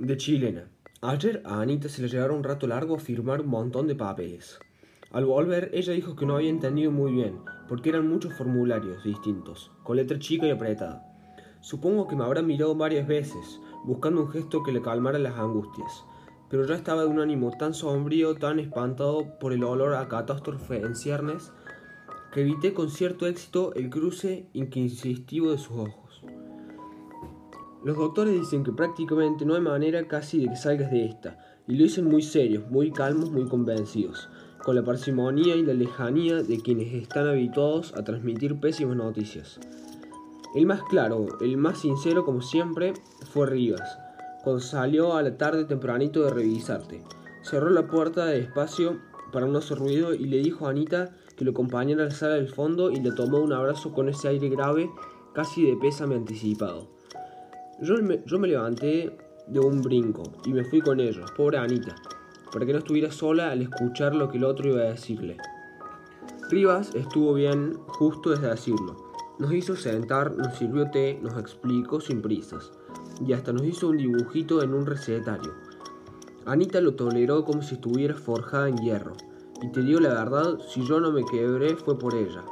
De chilena. Ayer a Anita se le llevaron un rato largo a firmar un montón de papeles. Al volver, ella dijo que no había entendido muy bien, porque eran muchos formularios distintos, con letra chica y apretada. Supongo que me habrá mirado varias veces, buscando un gesto que le calmara las angustias, pero yo estaba de un ánimo tan sombrío, tan espantado por el olor a catástrofe en ciernes, que evité con cierto éxito el cruce inquisitivo de sus ojos. Los doctores dicen que prácticamente no hay manera casi de que salgas de esta, y lo dicen muy serios, muy calmos, muy convencidos, con la parsimonía y la lejanía de quienes están habituados a transmitir pésimas noticias. El más claro, el más sincero como siempre, fue Rivas, cuando salió a la tarde tempranito de revisarte. Cerró la puerta despacio para no hacer ruido y le dijo a Anita que lo acompañara a la sala del fondo y le tomó un abrazo con ese aire grave, casi de pésame anticipado. Yo me, levanté de un brinco y me fui con ellos, pobre Anita, para que no estuviera sola al escuchar lo que el otro iba a decirle. Rivas estuvo bien justo desde decirlo. Nos hizo sentar, nos sirvió té, nos explicó sin prisas, y hasta nos hizo un dibujito en un recetario. Anita lo toleró como si estuviera forjada en hierro, y te digo la verdad, si yo no me quebré fue por ella.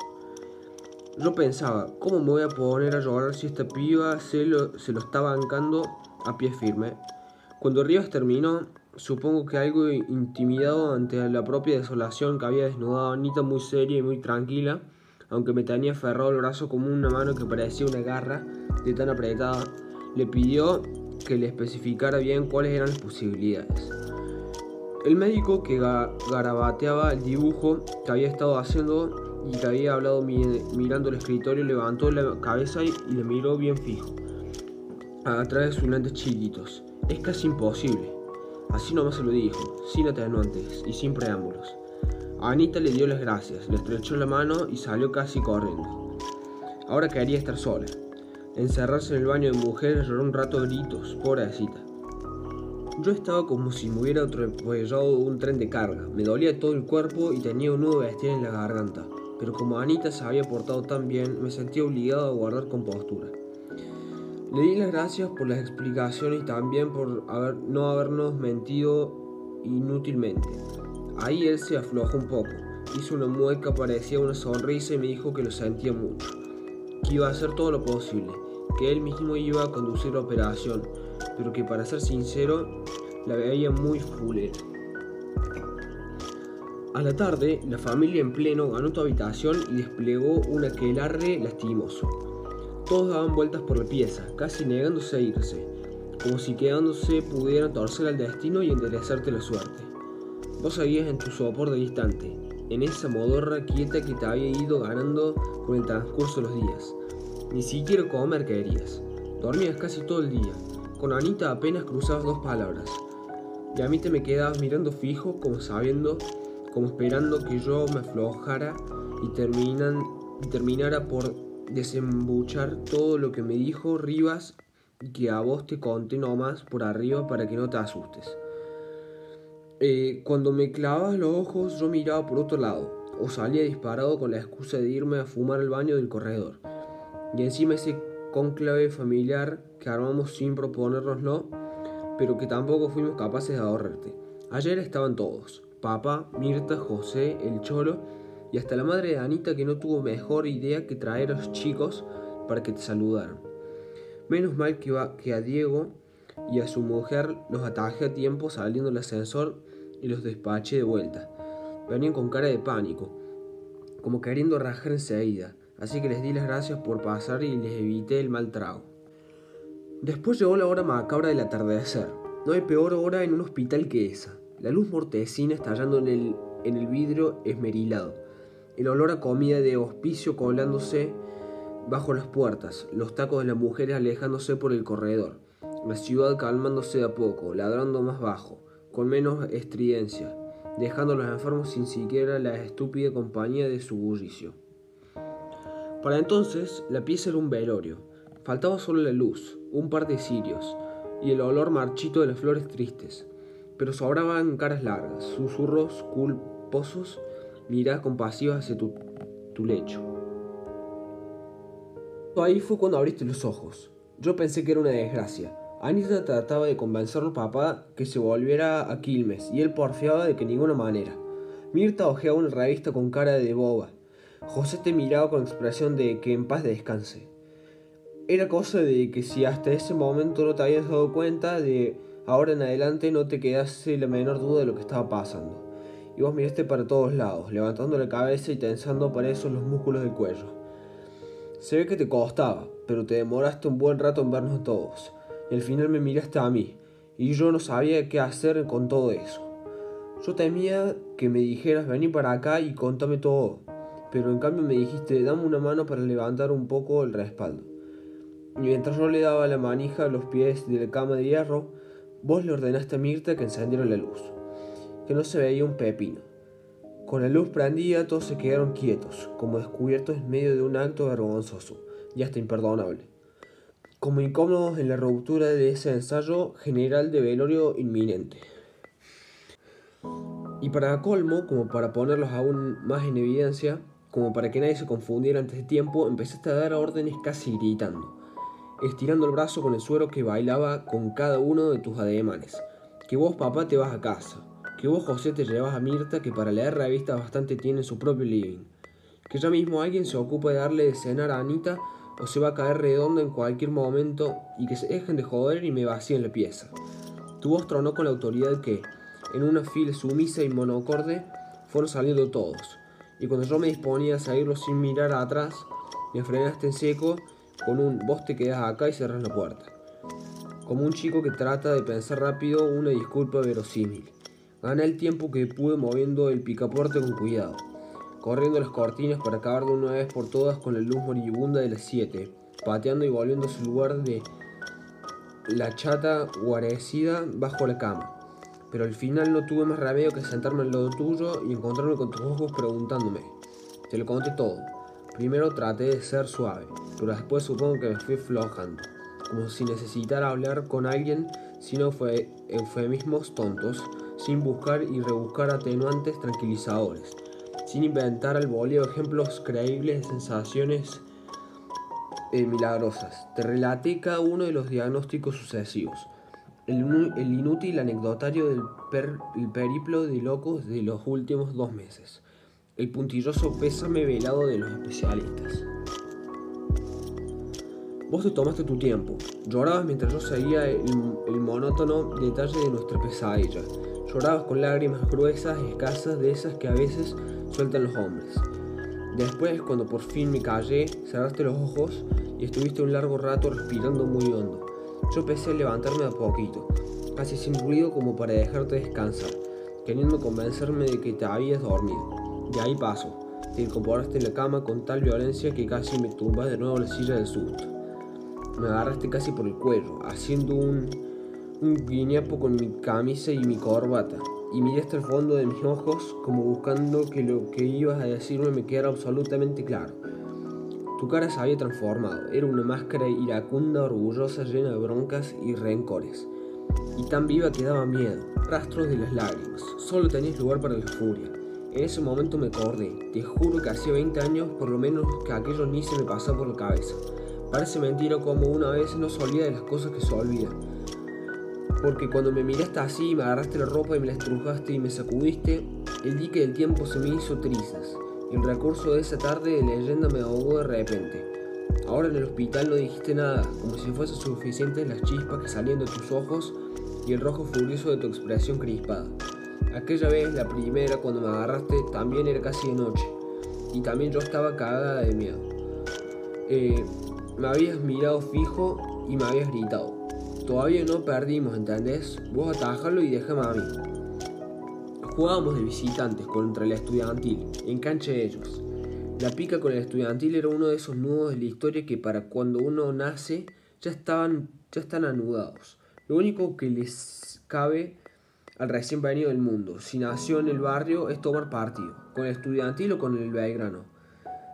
Yo pensaba, ¿cómo me voy a poner a llorar si esta piba se lo, se lo está bancando a pie firme? Cuando Rivas terminó, supongo que algo intimidado ante la propia desolación que había desnudado Anita muy seria y muy tranquila, aunque me tenía aferrado el brazo como una mano que parecía una garra de tan apretada, le pidió que le especificara bien cuáles eran las posibilidades. El médico que garabateaba el dibujo que había estado haciendo y que había hablado mirando el escritorio, levantó la cabeza y, le miró bien fijo, a través de sus lentes chiquitos. Es casi imposible. Así nomás se lo dijo, sin atenuantes y sin preámbulos. A Anita le dio las gracias, le estrechó la mano y salió casi corriendo. Ahora quería estar sola. Encerrarse en el baño de mujeres lloró un rato gritos, pobrecita. Yo estaba como si me hubiera atropellado un tren de carga. Me dolía todo el cuerpo y tenía un nudo bestial en la garganta pero como Anita se había portado tan bien, me sentí obligado a guardar compostura. Le di las gracias por las explicaciones y también por haber, no habernos mentido inútilmente. Ahí él se aflojó un poco, hizo una mueca, parecía una sonrisa y me dijo que lo sentía mucho, que iba a hacer todo lo posible, que él mismo iba a conducir la operación, pero que para ser sincero, la veía muy fulera. A la tarde, la familia en pleno ganó tu habitación y desplegó un aquelarre lastimoso. Todos daban vueltas por la pieza, casi negándose a irse, como si quedándose pudieran torcer al destino y enderezarte la suerte. Vos seguías en tu sopor de distante, en esa modorra quieta que te había ido ganando con el transcurso de los días. Ni siquiera comer querías. Dormías casi todo el día. Con Anita apenas cruzabas dos palabras. Y a mí te me quedabas mirando fijo como sabiendo como esperando que yo me aflojara y, terminan, terminara por desembuchar todo lo que me dijo Rivas y que a vos te conté nomás por arriba para que no te asustes. Eh, cuando me clavabas los ojos yo miraba por otro lado o salía disparado con la excusa de irme a fumar al baño del corredor. Y encima ese conclave familiar que armamos sin proponérnoslo, pero que tampoco fuimos capaces de ahorrarte. Ayer estaban todos, papá, Mirta, José, el Cholo y hasta la madre de Anita que no tuvo mejor idea que traer a los chicos para que te saludaran. Menos mal que, que a Diego y a su mujer los atajé a tiempo saliendo del ascensor y los despaché de vuelta. Venían con cara de pánico, como queriendo rajar enseguida, así que les di las gracias por pasar y les evité el mal trago. Después llegó la hora macabra del atardecer. No hay peor hora en un hospital que esa. La luz mortecina estallando en el, en el vidrio esmerilado. El olor a comida de hospicio colándose bajo las puertas, los tacos de las mujeres alejándose por el corredor, la ciudad calmándose a poco, ladrando más bajo, con menos estridencia, dejando a los enfermos sin siquiera la estúpida compañía de su bullicio. Para entonces, la pieza era un velorio. Faltaba solo la luz, un par de cirios y el olor marchito de las flores tristes pero sobraban caras largas, susurros culposos, miradas compasivas hacia tu, tu lecho. Ahí fue cuando abriste los ojos. Yo pensé que era una desgracia. Anita trataba de convencerlo papá que se volviera a Quilmes y él porfiaba de que ninguna manera. Mirta ojeaba una revista con cara de boba. José te miraba con expresión de que en paz descanse. Era cosa de que si hasta ese momento no te habías dado cuenta, de ahora en adelante no te quedase la menor duda de lo que estaba pasando. Y vos miraste para todos lados, levantando la cabeza y tensando para eso los músculos del cuello. Se ve que te costaba, pero te demoraste un buen rato en vernos todos. Y al final me miraste a mí, y yo no sabía qué hacer con todo eso. Yo temía que me dijeras vení para acá y contame todo, pero en cambio me dijiste dame una mano para levantar un poco el respaldo. Y mientras yo le daba la manija a los pies de la cama de hierro, vos le ordenaste a Mirta que encendiera la luz, que no se veía un pepino. Con la luz prendida todos se quedaron quietos, como descubiertos en medio de un acto vergonzoso y hasta imperdonable como incómodos en la ruptura de ese ensayo general de velorio inminente. Y para colmo, como para ponerlos aún más en evidencia, como para que nadie se confundiera antes de tiempo, empezaste a dar órdenes casi gritando, estirando el brazo con el suero que bailaba con cada uno de tus ademanes. Que vos, papá, te vas a casa. Que vos, José, te llevas a Mirta, que para leer revistas bastante tiene su propio living. Que ya mismo alguien se ocupa de darle de cenar a Anita o se va a caer redonda en cualquier momento y que se dejen de joder y me vacíen la pieza. Tu voz tronó con la autoridad que, en una fila sumisa y monocorde, fueron saliendo todos, y cuando yo me disponía a seguirlos sin mirar atrás, me frenaste en seco con un vos te quedas acá y cerras la puerta. Como un chico que trata de pensar rápido una disculpa verosímil. Gané el tiempo que pude moviendo el picaporte con cuidado corriendo las cortinas para acabar de una vez por todas con la luz moribunda de las 7, pateando y volviendo a su lugar de la chata guarecida bajo la cama. Pero al final no tuve más remedio que sentarme al lado tuyo y encontrarme con tus ojos preguntándome. Te lo conté todo. Primero traté de ser suave, pero después supongo que me fui flojando, como si necesitara hablar con alguien, si no fue eufemismos tontos, sin buscar y rebuscar atenuantes tranquilizadores sin inventar al bolio ejemplos creíbles de sensaciones eh, milagrosas. Te relaté cada uno de los diagnósticos sucesivos. El, inútil anecdotario del periplo de locos de los últimos dos meses. El puntilloso pésame velado de los especialistas. Vos te tomaste tu tiempo. Llorabas mientras yo seguía el, monótono detalle de nuestra pesadilla. Llorabas con lágrimas gruesas y escasas de esas que a veces sueltan los hombres. Después, cuando por fin me callé, cerraste los ojos y estuviste un largo rato respirando muy hondo. Yo empecé a levantarme a poquito, casi sin ruido como para dejarte descansar, queriendo convencerme de que te habías dormido. De ahí paso, te incorporaste en la cama con tal violencia que casi me tumbas de nuevo la silla del susto. Me agarraste casi por el cuello, haciendo un, un guiñapo con mi camisa y mi corbata, y miré hasta el fondo de mis ojos como buscando que lo que ibas a decirme me quedara absolutamente claro. Tu cara se había transformado, era una máscara iracunda, orgullosa, llena de broncas y rencores. Y tan viva que daba miedo, rastros de las lágrimas, solo tenías lugar para la furia. En ese momento me acordé, te juro que hacía 20 años por lo menos que aquello ni se me pasaba por la cabeza. Parece mentira como una vez no se olvida de las cosas que se olvidan porque cuando me miraste así, me agarraste la ropa y me la estrujaste y me sacudiste, el dique del tiempo se me hizo trizas. El recurso de esa tarde de leyenda me ahogó de repente. Ahora en el hospital no dijiste nada, como si fuesen suficientes las chispas que salían de tus ojos y el rojo furioso de tu expresión crispada. Aquella vez, la primera, cuando me agarraste, también era casi de noche. Y también yo estaba cagada de miedo. Eh, me habías mirado fijo y me habías gritado. Todavía no perdimos, ¿entendés? Vos atajalo y déjame a mí. Jugábamos de visitantes contra el estudiantil, en cancha de ellos. La pica con el estudiantil era uno de esos nudos de la historia que para cuando uno nace ya, estaban, ya están anudados. Lo único que les cabe al recién venido del mundo, si nació en el barrio, es tomar partido, con el estudiantil o con el Belgrano,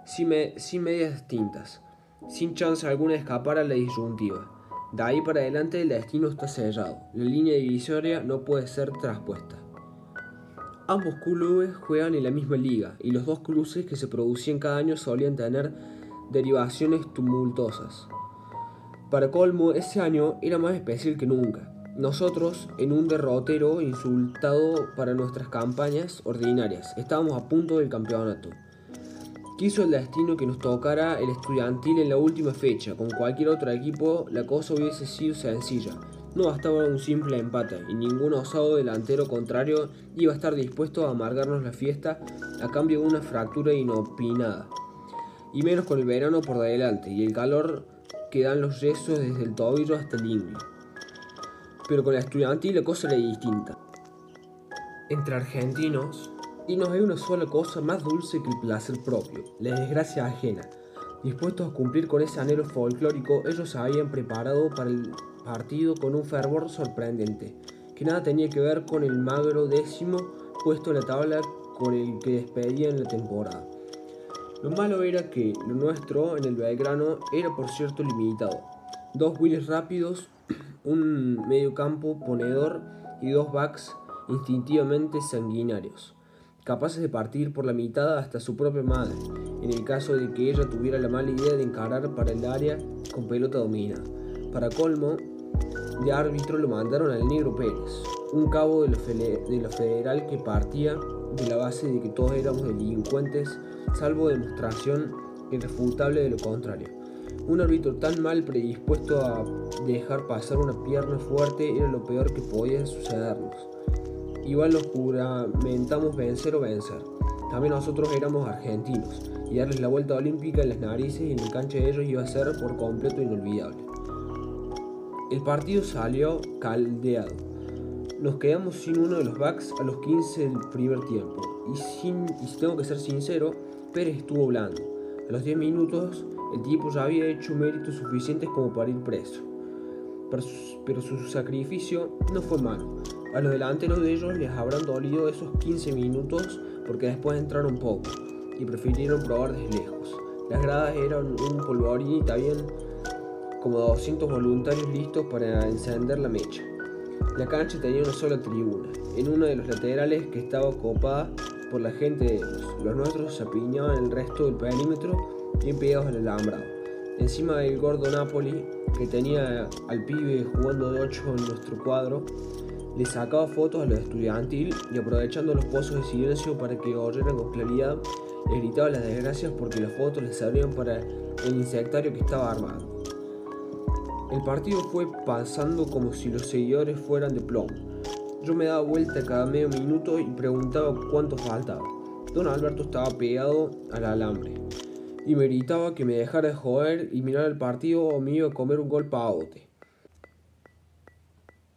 sin, sin medias distintas, sin chance alguna de escapar a la disyuntiva. De ahí para adelante el destino está sellado, la línea divisoria no puede ser traspuesta. Ambos clubes juegan en la misma liga y los dos cruces que se producían cada año solían tener derivaciones tumultuosas. Para colmo, ese año era más especial que nunca. Nosotros, en un derrotero insultado para nuestras campañas ordinarias, estábamos a punto del campeonato. Quiso el destino que nos tocara el estudiantil en la última fecha. Con cualquier otro equipo la cosa hubiese sido sencilla. No bastaba un simple empate y ningún osado delantero contrario iba a estar dispuesto a amargarnos la fiesta a cambio de una fractura inopinada. Y menos con el verano por delante y el calor que dan los yesos desde el tobillo hasta el inglés. Pero con la estudiantil la cosa era distinta. Entre argentinos, y no hay una sola cosa más dulce que el placer propio, la desgracia ajena. Dispuestos a cumplir con ese anhelo folclórico, ellos se habían preparado para el partido con un fervor sorprendente, que nada tenía que ver con el magro décimo puesto en la tabla con el que despedían la temporada. Lo malo era que lo nuestro en el Belgrano era por cierto limitado. Dos wheels rápidos, un medio campo ponedor y dos backs instintivamente sanguinarios, capaces de partir por la mitad hasta su propia madre, en el caso de que ella tuviera la mala idea de encarar para el área con pelota dominada. Para colmo, de árbitro lo mandaron al Negro Pérez, un cabo de lo, federal que partía de la base de que todos éramos delincuentes, salvo demostración irrefutable de lo contrario. Un árbitro tan mal predispuesto a dejar pasar una pierna fuerte era lo peor que podía sucedernos. Igual nos juramentamos vencer o vencer. También nosotros éramos argentinos y darles la vuelta olímpica en las narices y en el cancha de ellos iba a ser por completo inolvidable. El partido salió caldeado. Nos quedamos sin uno de los backs a los 15 del primer tiempo. Y, sin, si tengo que ser sincero, Pérez estuvo blando. A los 10 minutos, el tipo ya había hecho méritos suficientes como para ir preso. Pero su, sacrificio no fue malo. A los delanteros de ellos les habrán dolido esos 15 minutos porque después entraron poco y prefirieron probar desde lejos. Las gradas eran un polvorín y también como 200 voluntarios listos para encender la mecha. La cancha tenía una sola tribuna, en una de los laterales que estaba ocupada por la gente de ellos. Los nuestros se apiñaban el resto del perímetro bien pegados al alambrado. Encima del gordo Napoli, que tenía al pibe jugando de 8 en nuestro cuadro, le sacaba fotos a los estudiantil y aprovechando los pozos de silencio para que oyeran con claridad, le gritaba las desgracias porque las fotos les servían para el insectario que estaba armado. El partido fue pasando como si los seguidores fueran de plomo. Yo me daba vuelta cada medio minuto y preguntaba cuánto faltaba. Don Alberto estaba pegado al alambre y me gritaba que me dejara de joder y mirar el partido o me iba a comer un gol bote.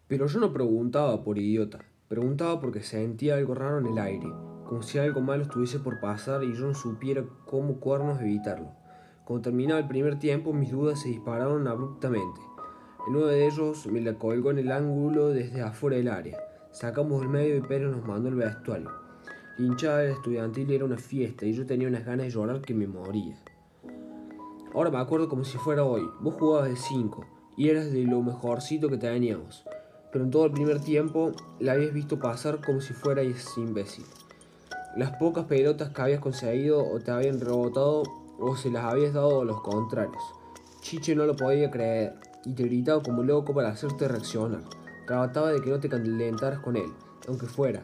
Pero yo no preguntaba por idiota, preguntaba porque sentía algo raro en el aire, como si algo malo estuviese por pasar y yo no supiera cómo cuernos evitarlo. Cuando terminaba el primer tiempo, mis dudas se dispararon abruptamente. El nueve de ellos me la colgó en el ángulo desde afuera del área. Sacamos el medio y Pérez nos mandó el vestuario. Hinchada estudiantil era una fiesta y yo tenía unas ganas de llorar que me moría. Ahora me acuerdo como si fuera hoy. Vos jugabas de 5 y eras de lo mejorcito que teníamos. Pero en todo el primer tiempo la habías visto pasar como si fueras imbécil. Las pocas pelotas que habías conseguido o te habían rebotado o se las habías dado a los contrarios. Chiche no lo podía creer y te gritaba como loco para hacerte reaccionar. Trataba de que no te calentaras con él, aunque fuera,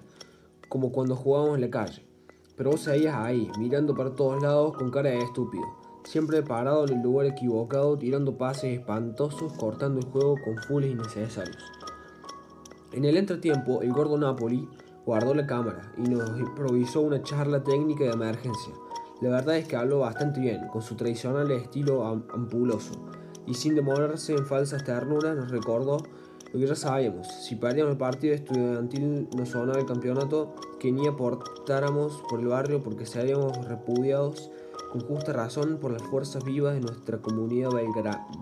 como cuando jugábamos en la calle. Pero vos seguías ahí, mirando para todos lados con cara de estúpido, siempre parado en el lugar equivocado, tirando pases espantosos, cortando el juego con fulles innecesarios. En el entretiempo, el gordo Napoli guardó la cámara y nos improvisó una charla técnica de emergencia. La verdad es que habló bastante bien, con su tradicional estilo ampuloso, y sin demorarse en falsas ternuras nos recordó lo que ya sabíamos. Si perdíamos el partido estudiantil nos sonaba el campeonato, que ni aportáramos por el barrio porque seríamos repudiados con justa razón por las fuerzas vivas de nuestra comunidad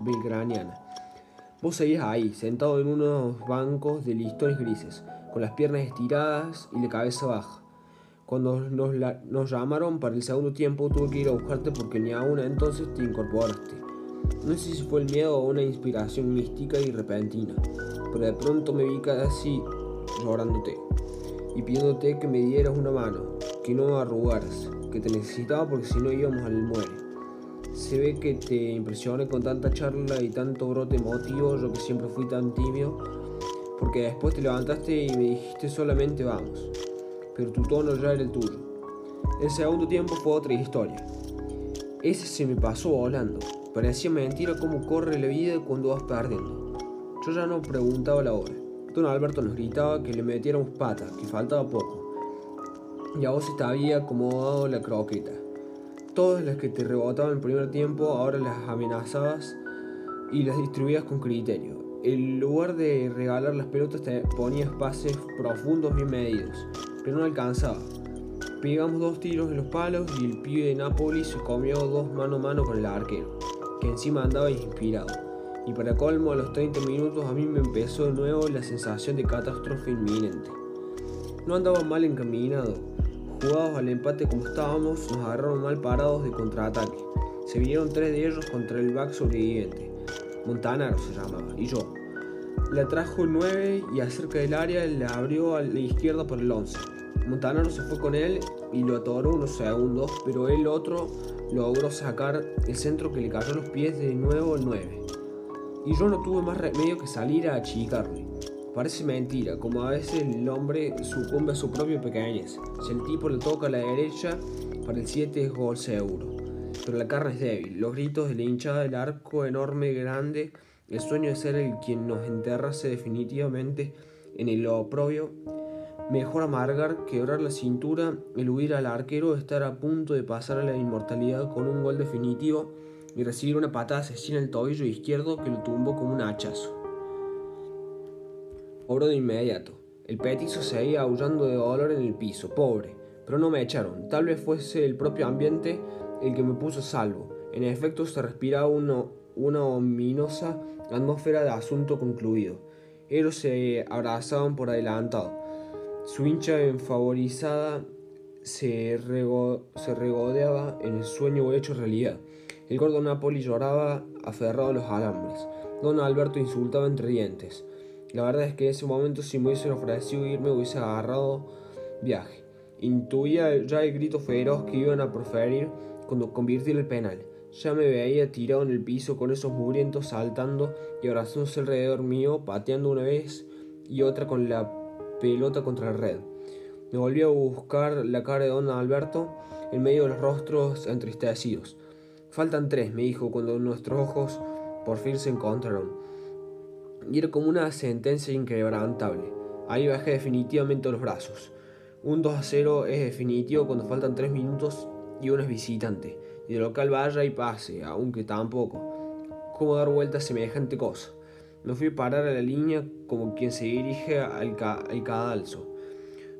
belgraniana. Vos seguías ahí, sentado en unos bancos de listones grises, con las piernas estiradas y la cabeza baja. Cuando nos, nos, llamaron para el segundo tiempo tuve que ir a buscarte porque ni aún entonces te incorporaste. No sé si fue el miedo o una inspiración mística y repentina, pero de pronto me vi casi llorándote y pidiéndote que me dieras una mano, que no arrugaras, que te necesitaba porque si no íbamos al muere. se ve que te impresioné con tanta charla y tanto brote emotivo, yo que siempre fui tan tímido, porque después te levantaste y me dijiste solamente vamos, pero tu tono ya era el tuyo. El segundo tiempo fue otra historia. Ese se me pasó volando. Parecía mentira cómo corre la vida cuando vas perdiendo. Yo ya no preguntaba la hora. Don Alberto nos gritaba que le metiéramos patas, que faltaba poco. Y a vos te había acomodado la croqueta. Todas las que te rebotaban el primer tiempo, ahora las amenazabas y las distribuías con criterio. En lugar de regalar las pelotas, te ponías pases profundos bien medidos, pero no alcanzaba. Pegamos dos tiros en los palos y el pibe de Nápoles se comió dos mano a mano con el arquero, que encima andaba inspirado. Y para colmo, a los 30 minutos a mí me empezó de nuevo la sensación de catástrofe inminente. No andaba mal encaminado, jugados al empate como estábamos, nos agarraron mal parados de contraataque. Se vinieron tres de ellos contra el back sobreviviente. Montanaro se llamaba, y yo. La trajo el 9 y acerca del área le abrió a la izquierda por el 11. Montanaro se fue con él y lo atoró unos segundos, pero el otro logró sacar el centro que le cayó a los pies de nuevo el 9. Y yo no tuve más remedio que salir a achicarle. Parece mentira, como a veces el hombre sucumbe a su propio pequeñez. Si el tipo le toca a la derecha, para el 7 es gol seguro. Pero la carne es débil, los gritos de la hinchada del arco enorme, grande, el sueño de ser el quien nos enterrase definitivamente en el oprobio. Mejor amargar, quebrar la cintura, el huir al arquero, estar a punto de pasar a la inmortalidad con un gol definitivo y recibir una patada asesina en el tobillo izquierdo que lo tumbó como un hachazo. Obro de inmediato. El petizo seguía aullando de dolor en el piso, pobre, pero no me echaron. Tal vez fuese el propio ambiente el que me puso a salvo. En efecto, se respiraba una ominosa atmósfera de asunto concluido. Ellos se abrazaban por adelantado. Su hincha enfavorizada se, se regodeaba en el sueño hecho realidad. El gordo Napoli lloraba aferrado a los alambres. Don Alberto insultaba entre dientes. La verdad es que en ese momento si me hubiesen ofrecido irme hubiese agarrado viaje. Intuía ya el grito feroz que iban a proferir cuando convirtió el penal. Ya me veía tirado en el piso con esos mugrientos saltando y abrazándose alrededor mío, pateando una vez y otra con la pelota contra la red. Me volví a buscar la cara de don Alberto en medio de los rostros entristecidos. Faltan tres, me dijo cuando nuestros ojos por fin se encontraron y era como una sentencia inquebrantable. Ahí bajé definitivamente los brazos. Un 2 a 0 es definitivo cuando faltan 3 minutos y uno es visitante. Y de local vaya y pase, aunque tampoco. ¿Cómo dar vuelta a semejante cosa? Me fui parar a la línea como quien se dirige al, al cadalso.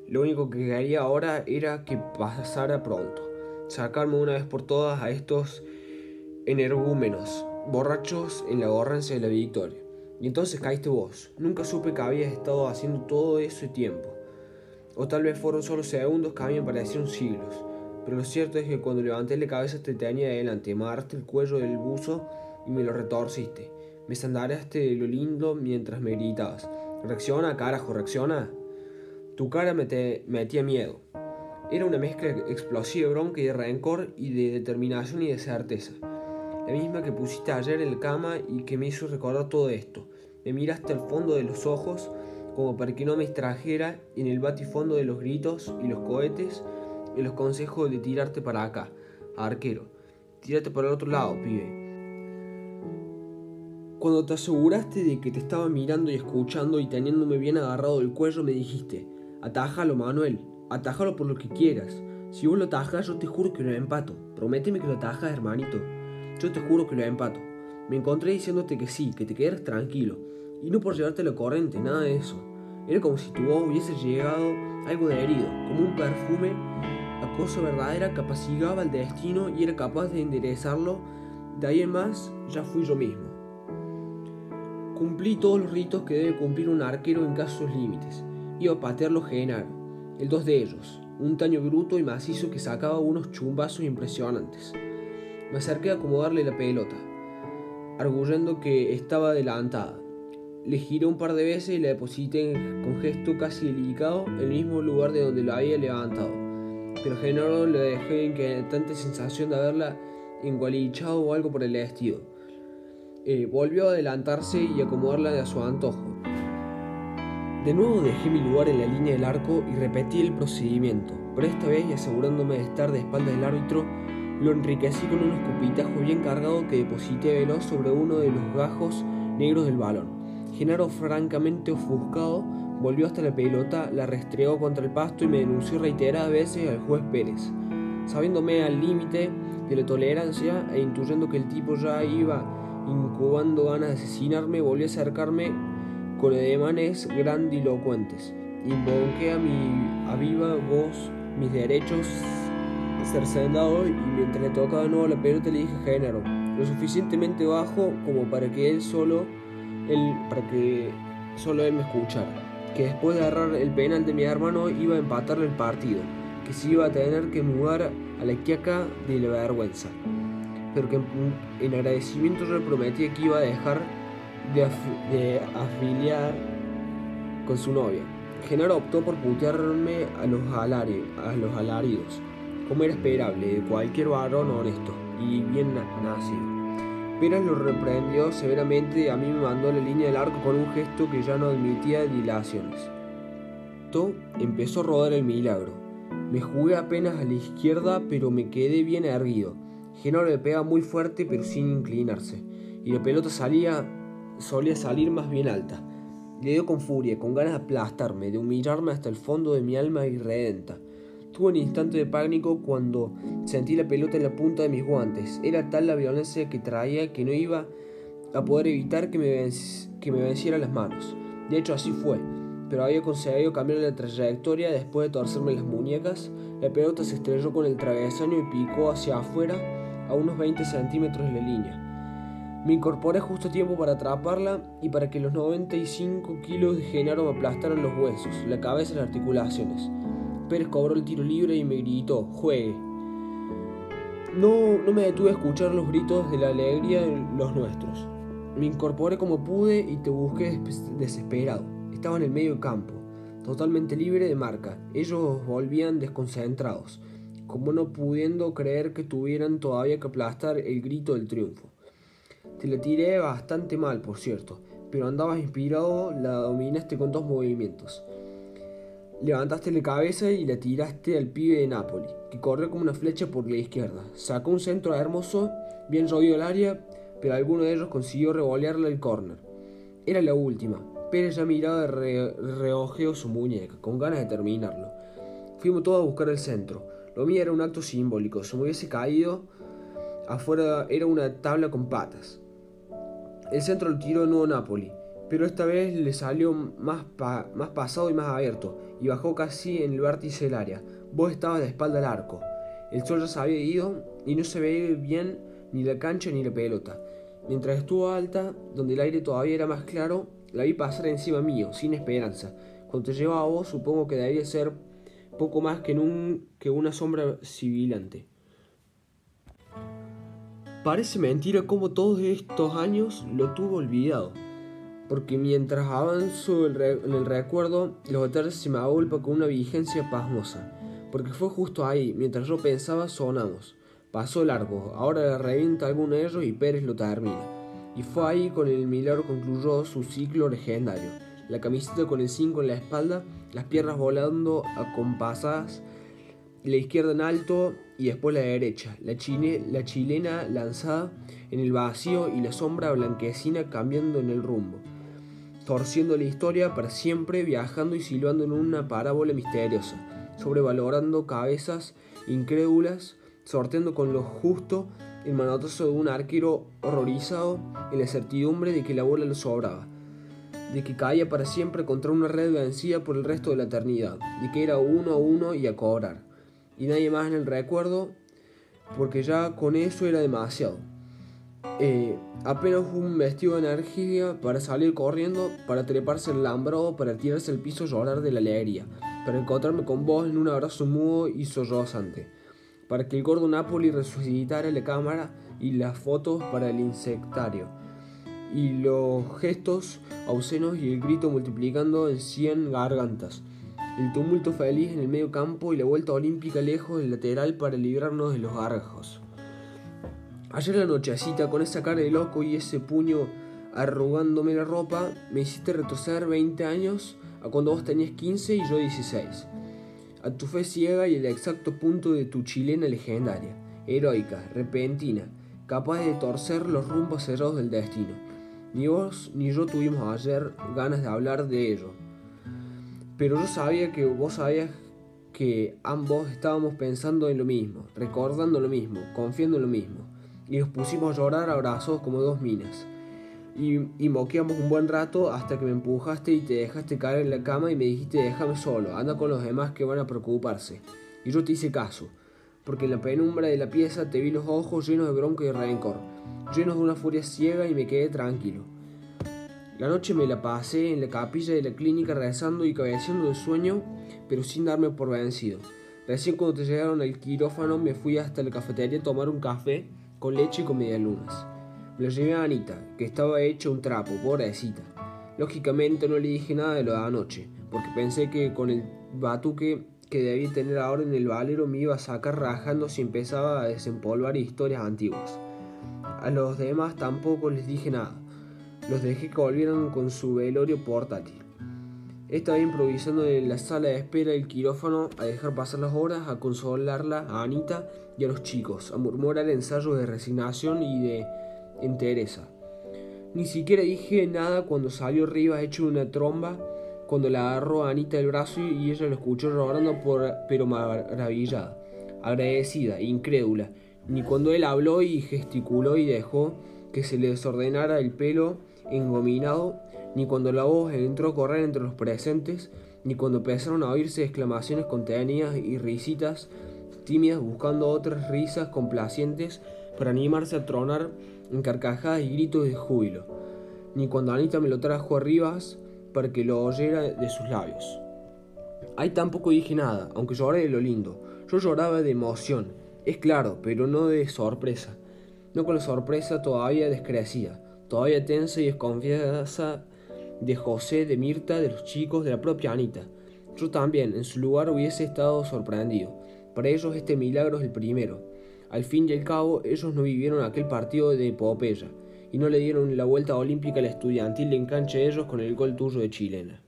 Lo único que quería ahora era que pasara pronto. Sacarme una vez por todas a estos energúmenos, borrachos en la gorrancia de la victoria. Y entonces caíste vos. Nunca supe que habías estado haciendo todo ese tiempo. O tal vez fueron solo segundos que a mí me parecieron siglos. Pero lo cierto es que cuando levanté la cabeza te tenía delante, me agarraste el cuello del buzo y me lo retorciste. Me sandaraste de lo lindo mientras me gritabas. Reacciona, carajo, reacciona. Tu cara me te metía miedo. Era una mezcla explosiva de bronca y de rencor y de determinación y de certeza. La misma que pusiste ayer en la cama y que me hizo recordar todo esto. Me miraste al fondo de los ojos como para que no me extrajera en el batifondo de los gritos y los cohetes y los consejos de tirarte para acá, arquero. Tírate para el otro lado, pibe. Cuando te aseguraste de que te estaba mirando y escuchando y teniéndome bien agarrado del cuello, me dijiste, atájalo, Manuel, atájalo por lo que quieras. Si vos lo atajas, yo te juro que lo empato. Prométeme que lo atajas, hermanito. Yo te juro que lo empato. Me encontré diciéndote que sí, que te quedaras tranquilo, y no por llevarte la corriente, nada de eso. Era como si tu voz hubiese llegado algo de herido, como un perfume. La cosa verdadera que apaciguaba el destino y era capaz de enderezarlo. De ahí en más, ya fui yo mismo. Cumplí todos los ritos que debe cumplir un arquero en casos límites. Iba a patearlo Genaro, el dos de ellos, un taño bruto y macizo que sacaba unos chumbazos impresionantes. Me acerqué a acomodarle la pelota, arguyendo que estaba adelantada. Le giré un par de veces y la deposité con gesto casi delicado en el mismo lugar de donde la había levantado. Pero Genaro le dejé inquietante sensación de haberla engualichado o algo por el estilo. Eh, volvió a adelantarse y acomodarla a su antojo. De nuevo dejé mi lugar en la línea del arco y repetí el procedimiento, pero esta vez y asegurándome de estar de espaldas del árbitro, lo enriquecí con un escupitajo bien cargado que deposité veloz sobre uno de los gajos negros del balón. Genaro, francamente ofuscado, volvió hasta la pelota, la restregó contra el pasto y me denunció reiteradas veces al juez Pérez. Sabiéndome al límite de la tolerancia e intuyendo que el tipo ya iba incubando ganas de asesinarme, volví a acercarme con ademanes grandilocuentes. Invoqué a mi a viva voz mis derechos cercenado y mientras tocaba de nuevo la pelota le dije a Genaro, lo suficientemente bajo como para que él solo, él, para que solo él me escuchara, que después de agarrar el penal de mi hermano iba a empatarle el partido, que se iba a tener que mudar a la quiaca de la vergüenza, pero que en, agradecimiento yo le prometí que iba a dejar de, afiliar con su novia. Genaro optó por putearme a los, a los alaridos como era esperable de cualquier varón honesto y bien nacido. Pérez lo reprendió severamente y a mí me mandó la línea del arco con un gesto que ya no admitía dilaciones. Todo empezó a rodar el milagro. Me jugué apenas a la izquierda, pero me quedé bien erguido. Genaro le pega muy fuerte, pero sin inclinarse, y la pelota salía, solía salir más bien alta. Le dio con furia, con ganas de aplastarme, de humillarme hasta el fondo de mi alma irredenta. Tuve un instante de pánico cuando sentí la pelota en la punta de mis guantes. Era tal la violencia que traía que no iba a poder evitar que me, que me venciera las manos. De hecho, así fue, pero había conseguido cambiar la trayectoria después de torcerme las muñecas. La pelota se estrelló con el travesaño y picó hacia afuera a unos 20 centímetros de la línea. Me incorporé justo a tiempo para atraparla y para que los 95 kilos de Genaro me aplastaran los huesos, la cabeza y las articulaciones. Pérez cobró el tiro libre y me gritó, juegue. No, no me detuve a escuchar los gritos de la alegría de los nuestros. Me incorporé como pude y te busqué desesperado. Estaba en el medio campo, totalmente libre de marca. Ellos volvían desconcentrados, como no pudiendo creer que tuvieran todavía que aplastar el grito del triunfo. Te la tiré bastante mal, por cierto, pero andabas inspirado, la dominaste con dos movimientos levantaste la cabeza y la tiraste al pibe de Napoli, que corrió como una flecha por la izquierda. Sacó un centro hermoso, bien roído el área, pero alguno de ellos consiguió revolearle el córner. Era la última. Pérez ya miraba de reojeo su muñeca, con ganas de terminarlo. Fuimos todos a buscar el centro. Lo mío era un acto simbólico. Si me hubiese caído, afuera era una tabla con patas. El centro lo tiró de nuevo Napoli pero esta vez le salió más, más pasado y más abierto, y bajó casi en el vértice del área. Vos estabas de espalda al arco. El sol ya se había ido y no se veía bien ni la cancha ni la pelota. Mientras estuvo alta, donde el aire todavía era más claro, la vi pasar encima mío, sin esperanza. Cuando te llevaba a vos, supongo que debía ser poco más que, un, que una sombra sibilante. Parece mentira cómo todos estos años lo tuvo olvidado porque mientras avanzo en el recuerdo, los detalles se me agolpan con una vigencia pasmosa, porque fue justo ahí, mientras yo pensaba, sonamos. Pasó largo, ahora revienta alguno de ellos y Pérez lo termina. Y fue ahí con el milagro concluyó su ciclo legendario. La camiseta con el 5 en la espalda, las piernas volando acompasadas, la izquierda en alto y después la derecha, la, la chilena lanzada en el vacío y la sombra blanquecina cambiando en el rumbo torciendo la historia para siempre, viajando y silbando en una parábola misteriosa, sobrevalorando cabezas incrédulas, sorteando con lo justo el manotazo de un arquero horrorizado en la certidumbre de que la bola lo sobraba, de que caía para siempre contra una red vencida por el resto de la eternidad, de que era uno a uno y a cobrar, y nadie más en el recuerdo, porque ya con eso era demasiado. Eh, apenas un vestido de energía para salir corriendo, para treparse el alambrado, para tirarse al piso llorar de la alegría, para encontrarme con vos en un abrazo mudo y sollozante, para que el gordo Napoli resucitara la cámara y las fotos para el insectario, y los gestos ausenos y el grito multiplicando en cien gargantas, el tumulto feliz en el medio campo y la vuelta olímpica lejos del lateral para librarnos de los gargajos. Ayer la nochecita, con esa cara de loco y ese puño arrugándome la ropa, me hiciste retroceder 20 años a cuando vos tenías 15 y yo 16. A tu fe ciega y el exacto punto de tu chilena legendaria, heroica, repentina, capaz de torcer los rumbos cerrados del destino. Ni vos ni yo tuvimos ayer ganas de hablar de ello. Pero yo sabía que vos sabías que ambos estábamos pensando en lo mismo, recordando lo mismo, confiando en lo mismo. Y nos pusimos a llorar abrazados como dos minas. Y, y moqueamos un buen rato hasta que me empujaste y te dejaste caer en la cama y me dijiste déjame solo, anda con los demás que van a preocuparse. Y yo te hice caso, porque en la penumbra de la pieza te vi los ojos llenos de bronca y rencor, llenos de una furia ciega y me quedé tranquilo. La noche me la pasé en la capilla de la clínica rezando y cabeceando de sueño, pero sin darme por vencido. Recién cuando te llegaron al quirófano me fui hasta la cafetería a tomar un café con leche y con medialunas. Me lo llevé a Anita, que estaba hecha un trapo, pobrecita. Lógicamente no le dije nada de lo de anoche, porque pensé que con el batuque que debía tener ahora en el valero me iba a sacar rajando si empezaba a desempolvar historias antiguas. A los demás tampoco les dije nada. Los dejé que volvieran con su velorio portátil. Estaba improvisando en la sala de espera del quirófano a dejar pasar las horas, a consolarla a Anita y a los chicos, a murmurar ensayos de resignación y de entereza. Ni siquiera dije nada cuando salió arriba hecho una tromba, cuando la agarró a Anita el brazo y ella lo escuchó llorando pero maravillada, agradecida, incrédula, ni cuando él habló y gesticuló y dejó que se le desordenara el pelo engominado, ni cuando la voz entró a correr entre los presentes, ni cuando empezaron a oírse exclamaciones contenidas y risitas tímidas buscando otras risas complacientes para animarse a tronar en carcajadas y gritos de júbilo, ni cuando Anita me lo trajo arriba para que lo oyera de sus labios. Ahí tampoco dije nada, aunque lloré de lo lindo. Yo lloraba de emoción, es claro, pero no de sorpresa. No con la sorpresa todavía descrecida, todavía tensa y desconfianza de José, de Mirta, de los chicos, de la propia Anita. Yo también, en su lugar, hubiese estado sorprendido. Para ellos este milagro es el primero. Al fin y al cabo, ellos no vivieron aquel partido de epopeya y no le dieron la vuelta olímpica al estudiantil en cancha ellos con el gol tuyo de chilena.